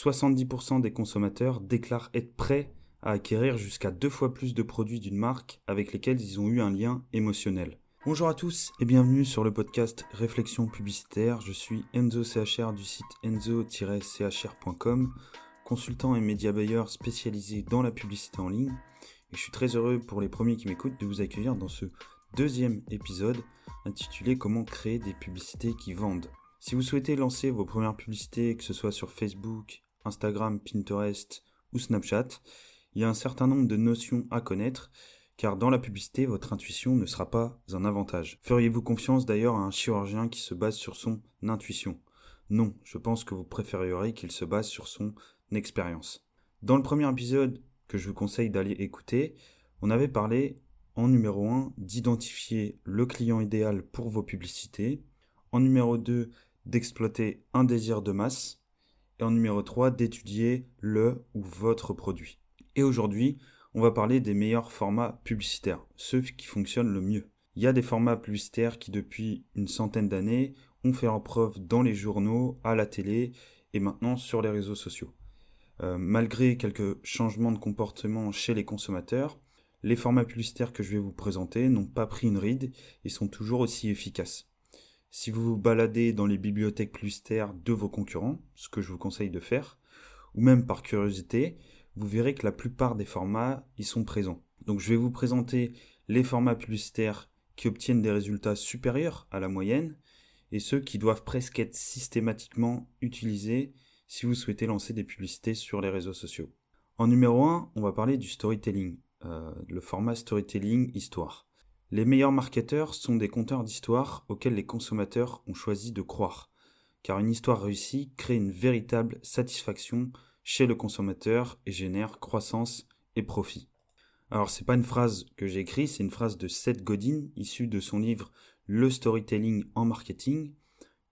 70% des consommateurs déclarent être prêts à acquérir jusqu'à deux fois plus de produits d'une marque avec lesquels ils ont eu un lien émotionnel. Bonjour à tous et bienvenue sur le podcast Réflexion publicitaire. Je suis Enzo CHR du site enzo-chr.com, consultant et média buyer spécialisé dans la publicité en ligne. Je suis très heureux pour les premiers qui m'écoutent de vous accueillir dans ce deuxième épisode intitulé Comment créer des publicités qui vendent. Si vous souhaitez lancer vos premières publicités, que ce soit sur Facebook, Instagram, Pinterest ou Snapchat, il y a un certain nombre de notions à connaître, car dans la publicité, votre intuition ne sera pas un avantage. Feriez-vous confiance d'ailleurs à un chirurgien qui se base sur son intuition? Non, je pense que vous préféreriez qu'il se base sur son expérience. Dans le premier épisode que je vous conseille d'aller écouter, on avait parlé en numéro 1 d'identifier le client idéal pour vos publicités, en numéro 2 d'exploiter un désir de masse, et en numéro 3 d'étudier le ou votre produit. Et aujourd'hui, on va parler des meilleurs formats publicitaires, ceux qui fonctionnent le mieux. Il y a des formats publicitaires qui depuis une centaine d'années ont fait leur preuve dans les journaux, à la télé et maintenant sur les réseaux sociaux. Euh, malgré quelques changements de comportement chez les consommateurs, les formats publicitaires que je vais vous présenter n'ont pas pris une ride et sont toujours aussi efficaces. Si vous vous baladez dans les bibliothèques publicitaires de vos concurrents, ce que je vous conseille de faire, ou même par curiosité, vous verrez que la plupart des formats y sont présents. Donc je vais vous présenter les formats publicitaires qui obtiennent des résultats supérieurs à la moyenne et ceux qui doivent presque être systématiquement utilisés si vous souhaitez lancer des publicités sur les réseaux sociaux. En numéro 1, on va parler du storytelling, euh, le format storytelling histoire. Les meilleurs marketeurs sont des conteurs d'histoires auxquels les consommateurs ont choisi de croire, car une histoire réussie crée une véritable satisfaction chez le consommateur et génère croissance et profit. Alors c'est pas une phrase que j'ai écrite, c'est une phrase de Seth Godin issue de son livre Le storytelling en marketing.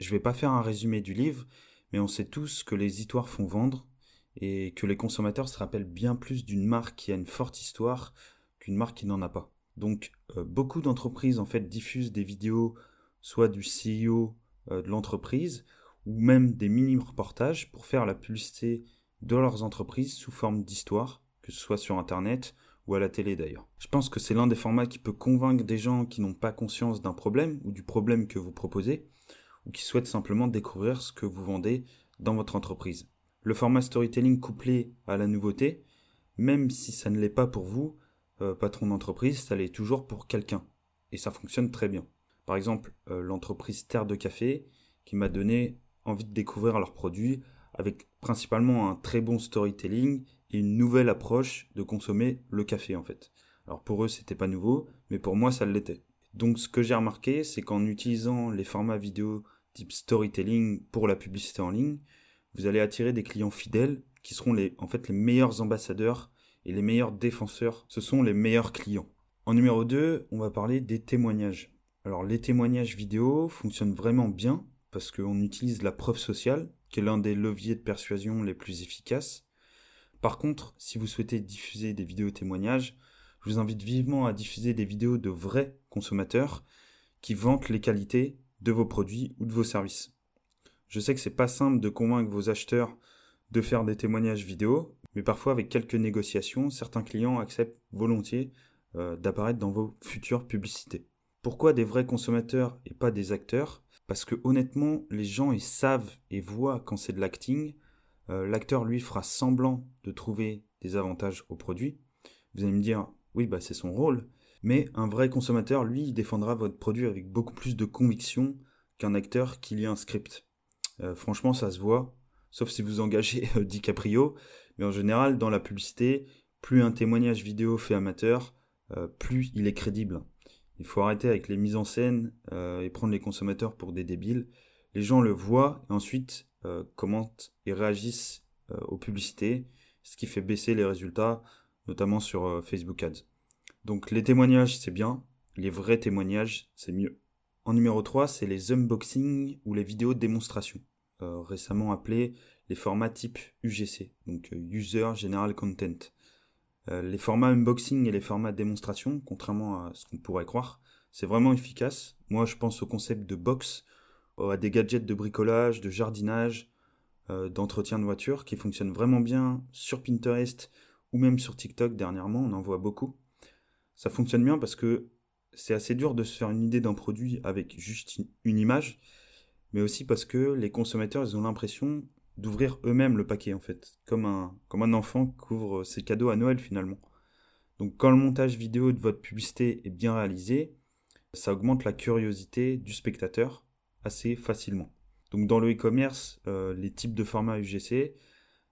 Je vais pas faire un résumé du livre, mais on sait tous que les histoires font vendre et que les consommateurs se rappellent bien plus d'une marque qui a une forte histoire qu'une marque qui n'en a pas. Donc euh, beaucoup d'entreprises en fait diffusent des vidéos soit du CEO euh, de l'entreprise ou même des mini reportages pour faire la publicité de leurs entreprises sous forme d'histoire, que ce soit sur internet ou à la télé d'ailleurs. Je pense que c'est l'un des formats qui peut convaincre des gens qui n'ont pas conscience d'un problème ou du problème que vous proposez ou qui souhaitent simplement découvrir ce que vous vendez dans votre entreprise. Le format storytelling couplé à la nouveauté, même si ça ne l'est pas pour vous, euh, patron d'entreprise, ça l'est toujours pour quelqu'un. Et ça fonctionne très bien. Par exemple, euh, l'entreprise Terre de Café, qui m'a donné envie de découvrir leurs produits avec principalement un très bon storytelling et une nouvelle approche de consommer le café en fait. Alors pour eux, c'était pas nouveau, mais pour moi, ça l'était. Donc ce que j'ai remarqué, c'est qu'en utilisant les formats vidéo type storytelling pour la publicité en ligne, vous allez attirer des clients fidèles qui seront les, en fait les meilleurs ambassadeurs et les meilleurs défenseurs, ce sont les meilleurs clients. En numéro 2, on va parler des témoignages. Alors les témoignages vidéo fonctionnent vraiment bien parce qu'on utilise la preuve sociale, qui est l'un des leviers de persuasion les plus efficaces. Par contre, si vous souhaitez diffuser des vidéos témoignages, je vous invite vivement à diffuser des vidéos de vrais consommateurs qui vantent les qualités de vos produits ou de vos services. Je sais que c'est pas simple de convaincre vos acheteurs de faire des témoignages vidéo, mais parfois avec quelques négociations, certains clients acceptent volontiers euh, d'apparaître dans vos futures publicités. Pourquoi des vrais consommateurs et pas des acteurs? Parce que honnêtement, les gens savent et voient quand c'est de l'acting. Euh, l'acteur lui fera semblant de trouver des avantages au produit. Vous allez me dire, oui, bah c'est son rôle. Mais un vrai consommateur, lui, défendra votre produit avec beaucoup plus de conviction qu'un acteur qui lit un script. Euh, franchement, ça se voit, sauf si vous engagez DiCaprio, mais en général, dans la publicité, plus un témoignage vidéo fait amateur, euh, plus il est crédible. Il faut arrêter avec les mises en scène euh, et prendre les consommateurs pour des débiles. Les gens le voient et ensuite euh, commentent et réagissent aux publicités, ce qui fait baisser les résultats, notamment sur Facebook Ads. Donc les témoignages, c'est bien. Les vrais témoignages, c'est mieux. En numéro 3, c'est les unboxings ou les vidéos de démonstration, récemment appelées les formats type UGC, donc euh, User General Content. Euh, les formats unboxing et les formats démonstration, contrairement à ce qu'on pourrait croire, c'est vraiment efficace. Moi, je pense au concept de box, à des gadgets de bricolage, de jardinage, euh, d'entretien de voiture qui fonctionnent vraiment bien sur Pinterest ou même sur TikTok dernièrement, on en voit beaucoup. Ça fonctionne bien parce que c'est assez dur de se faire une idée d'un produit avec juste une image, mais aussi parce que les consommateurs ils ont l'impression d'ouvrir eux-mêmes le paquet en fait, comme un, comme un enfant qui ouvre ses cadeaux à Noël finalement. Donc quand le montage vidéo de votre publicité est bien réalisé, ça augmente la curiosité du spectateur assez facilement. Donc dans le e-commerce, euh, les types de formats UGC,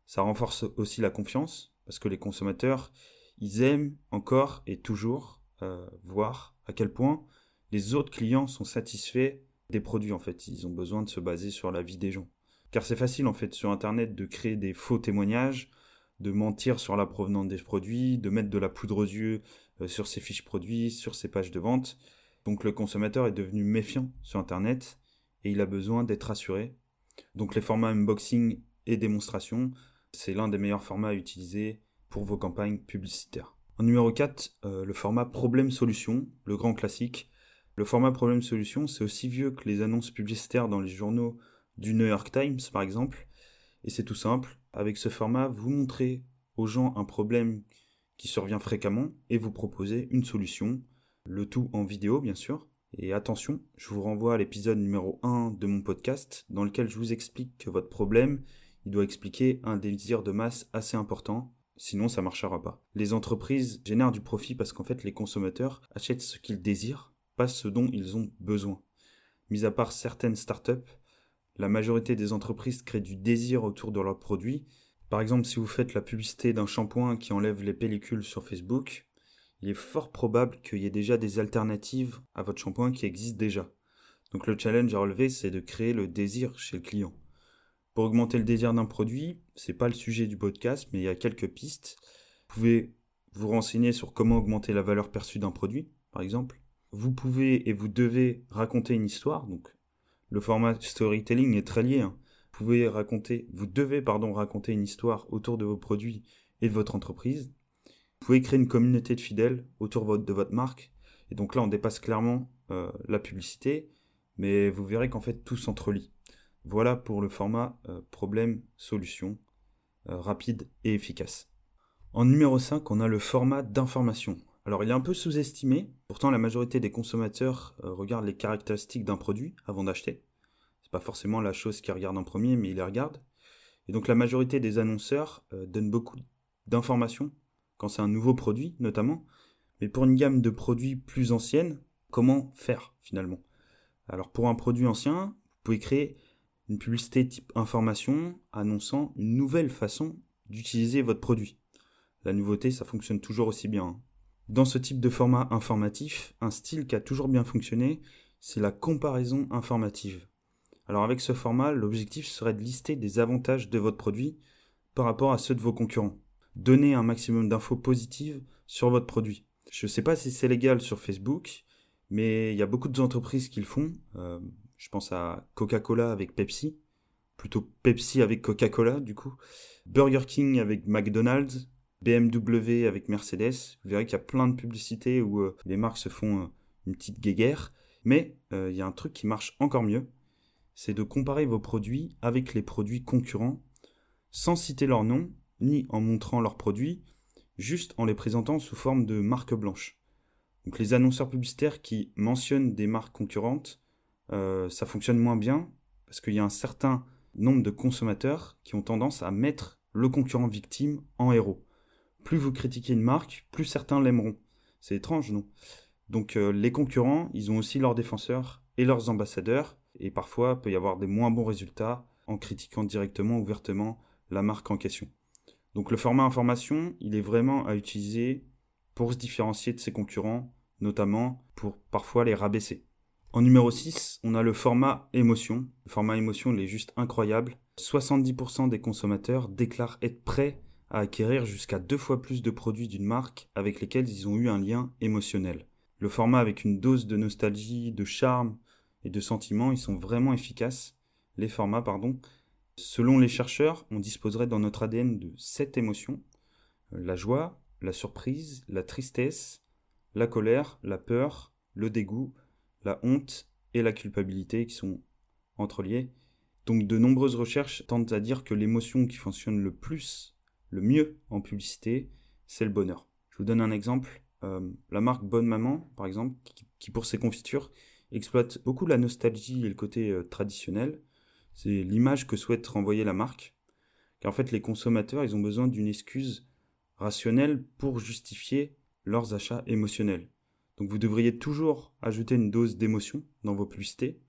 ça renforce aussi la confiance parce que les consommateurs, ils aiment encore et toujours euh, voir à quel point les autres clients sont satisfaits des produits en fait. Ils ont besoin de se baser sur la vie des gens. Car c'est facile en fait sur internet de créer des faux témoignages, de mentir sur la provenance des produits, de mettre de la poudre aux yeux euh, sur ses fiches produits, sur ses pages de vente. Donc le consommateur est devenu méfiant sur internet et il a besoin d'être rassuré. Donc les formats unboxing et démonstration, c'est l'un des meilleurs formats à utiliser pour vos campagnes publicitaires. En numéro 4, euh, le format problème-solution, le grand classique. Le format problème-solution, c'est aussi vieux que les annonces publicitaires dans les journaux du New York Times, par exemple. Et c'est tout simple. Avec ce format, vous montrez aux gens un problème qui survient fréquemment et vous proposez une solution. Le tout en vidéo, bien sûr. Et attention, je vous renvoie à l'épisode numéro 1 de mon podcast dans lequel je vous explique que votre problème, il doit expliquer un désir de masse assez important, sinon ça marchera pas. Les entreprises génèrent du profit parce qu'en fait les consommateurs achètent ce qu'ils désirent, pas ce dont ils ont besoin. Mis à part certaines startups, la majorité des entreprises créent du désir autour de leurs produits. Par exemple, si vous faites la publicité d'un shampoing qui enlève les pellicules sur Facebook, il est fort probable qu'il y ait déjà des alternatives à votre shampoing qui existent déjà. Donc le challenge à relever, c'est de créer le désir chez le client. Pour augmenter le désir d'un produit, c'est pas le sujet du podcast, mais il y a quelques pistes. Vous pouvez vous renseigner sur comment augmenter la valeur perçue d'un produit, par exemple. Vous pouvez et vous devez raconter une histoire, donc le format storytelling est très lié. Hein. Vous pouvez raconter, vous devez pardon raconter une histoire autour de vos produits et de votre entreprise. Vous pouvez créer une communauté de fidèles autour de votre marque. Et donc là, on dépasse clairement euh, la publicité, mais vous verrez qu'en fait, tout s'entrelie. Voilà pour le format euh, problème-solution, euh, rapide et efficace. En numéro 5, on a le format d'information. Alors il est un peu sous-estimé, pourtant la majorité des consommateurs regardent les caractéristiques d'un produit avant d'acheter. C'est pas forcément la chose qu'ils regardent en premier, mais ils les regardent. Et donc la majorité des annonceurs donnent beaucoup d'informations quand c'est un nouveau produit notamment, mais pour une gamme de produits plus ancienne, comment faire finalement? Alors pour un produit ancien, vous pouvez créer une publicité type information annonçant une nouvelle façon d'utiliser votre produit. La nouveauté, ça fonctionne toujours aussi bien. Hein. Dans ce type de format informatif, un style qui a toujours bien fonctionné, c'est la comparaison informative. Alors avec ce format, l'objectif serait de lister des avantages de votre produit par rapport à ceux de vos concurrents donner un maximum d'infos positives sur votre produit. Je ne sais pas si c'est légal sur Facebook, mais il y a beaucoup d'entreprises qui le font. Euh, je pense à Coca-Cola avec Pepsi, plutôt Pepsi avec Coca-Cola du coup, Burger King avec McDonald's, BMW avec Mercedes. Vous verrez qu'il y a plein de publicités où euh, les marques se font euh, une petite guéguerre. Mais il y a un truc qui marche encore mieux, c'est de comparer vos produits avec les produits concurrents sans citer leur nom ni en montrant leurs produits, juste en les présentant sous forme de marque blanche. Donc les annonceurs publicitaires qui mentionnent des marques concurrentes, euh, ça fonctionne moins bien parce qu'il y a un certain nombre de consommateurs qui ont tendance à mettre le concurrent victime en héros. Plus vous critiquez une marque, plus certains l'aimeront. C'est étrange, non? Donc euh, les concurrents, ils ont aussi leurs défenseurs et leurs ambassadeurs, et parfois il peut y avoir des moins bons résultats en critiquant directement, ouvertement la marque en question. Donc le format information, il est vraiment à utiliser pour se différencier de ses concurrents, notamment pour parfois les rabaisser. En numéro 6, on a le format émotion. Le format émotion, il est juste incroyable. 70% des consommateurs déclarent être prêts acquérir jusqu'à deux fois plus de produits d'une marque avec lesquels ils ont eu un lien émotionnel. Le format avec une dose de nostalgie, de charme et de sentiment, ils sont vraiment efficaces. Les formats, pardon, Selon les chercheurs, on disposerait dans notre ADN de sept émotions euh, la joie, la surprise, la tristesse, la colère, la peur, le dégoût, la honte et la culpabilité qui sont entreliées. Donc de nombreuses recherches tentent à dire que l'émotion qui fonctionne le plus, le mieux en publicité, c'est le bonheur. Je vous donne un exemple. Euh, la marque Bonne Maman, par exemple, qui, pour ses confitures exploite beaucoup la nostalgie et le côté euh, traditionnel. C'est l'image que souhaite renvoyer la marque. Car en fait, les consommateurs, ils ont besoin d'une excuse rationnelle pour justifier leurs achats émotionnels. Donc vous devriez toujours ajouter une dose d'émotion dans vos publicités,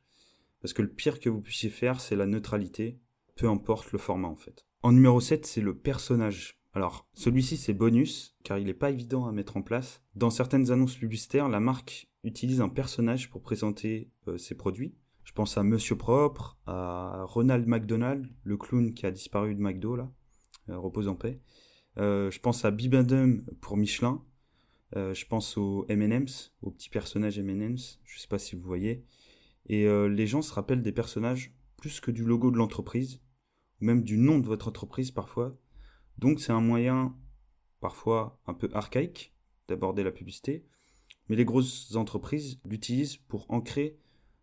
parce que le pire que vous puissiez faire, c'est la neutralité, peu importe le format en fait. En numéro 7, c'est le personnage. Alors, celui-ci c'est bonus, car il n'est pas évident à mettre en place. Dans certaines annonces publicitaires, la marque utilise un personnage pour présenter euh, ses produits. Je pense à Monsieur Propre, à Ronald McDonald, le clown qui a disparu de McDo là, euh, repose en paix. Euh, je pense à Bibendum pour Michelin, je pense aux M&M's, aux petits personnages M&M's. Je sais pas si vous voyez. Et les gens se rappellent des personnages plus que du logo de l'entreprise, même du nom de votre entreprise parfois. Donc c'est un moyen parfois un peu archaïque d'aborder la publicité, mais les grosses entreprises l'utilisent pour ancrer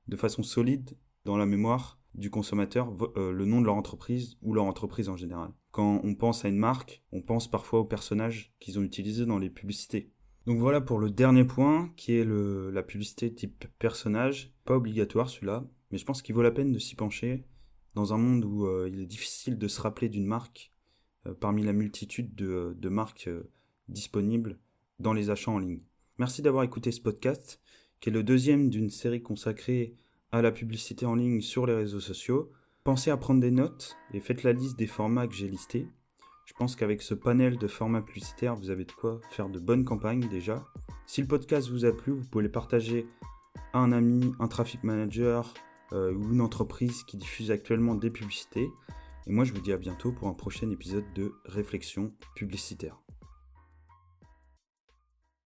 de façon solide dans la mémoire du consommateur euh, le nom de leur entreprise ou leur entreprise en général. Quand on pense à une marque, on pense parfois aux personnages qu'ils ont utilisés dans les publicités. Donc voilà pour le dernier point, qui est la publicité type personnage. Pas obligatoire celui-là, mais je pense qu'il vaut la peine de s'y pencher dans un monde où euh, il est difficile de se rappeler d'une marque euh, parmi la multitude de, marques euh, disponibles dans les achats en ligne. Merci d'avoir écouté ce podcast, qui est le deuxième d'une série consacrée à la publicité en ligne sur les réseaux sociaux. Pensez à prendre des notes et faites la liste des formats que j'ai listés. Je pense qu'avec ce panel de formats publicitaires, vous avez de quoi faire de bonnes campagnes déjà. Si le podcast vous a plu, vous pouvez le partager à un ami, un traffic manager ou une entreprise qui diffuse actuellement des publicités. Et moi, je vous dis à bientôt pour un prochain épisode de Réflexion publicitaire.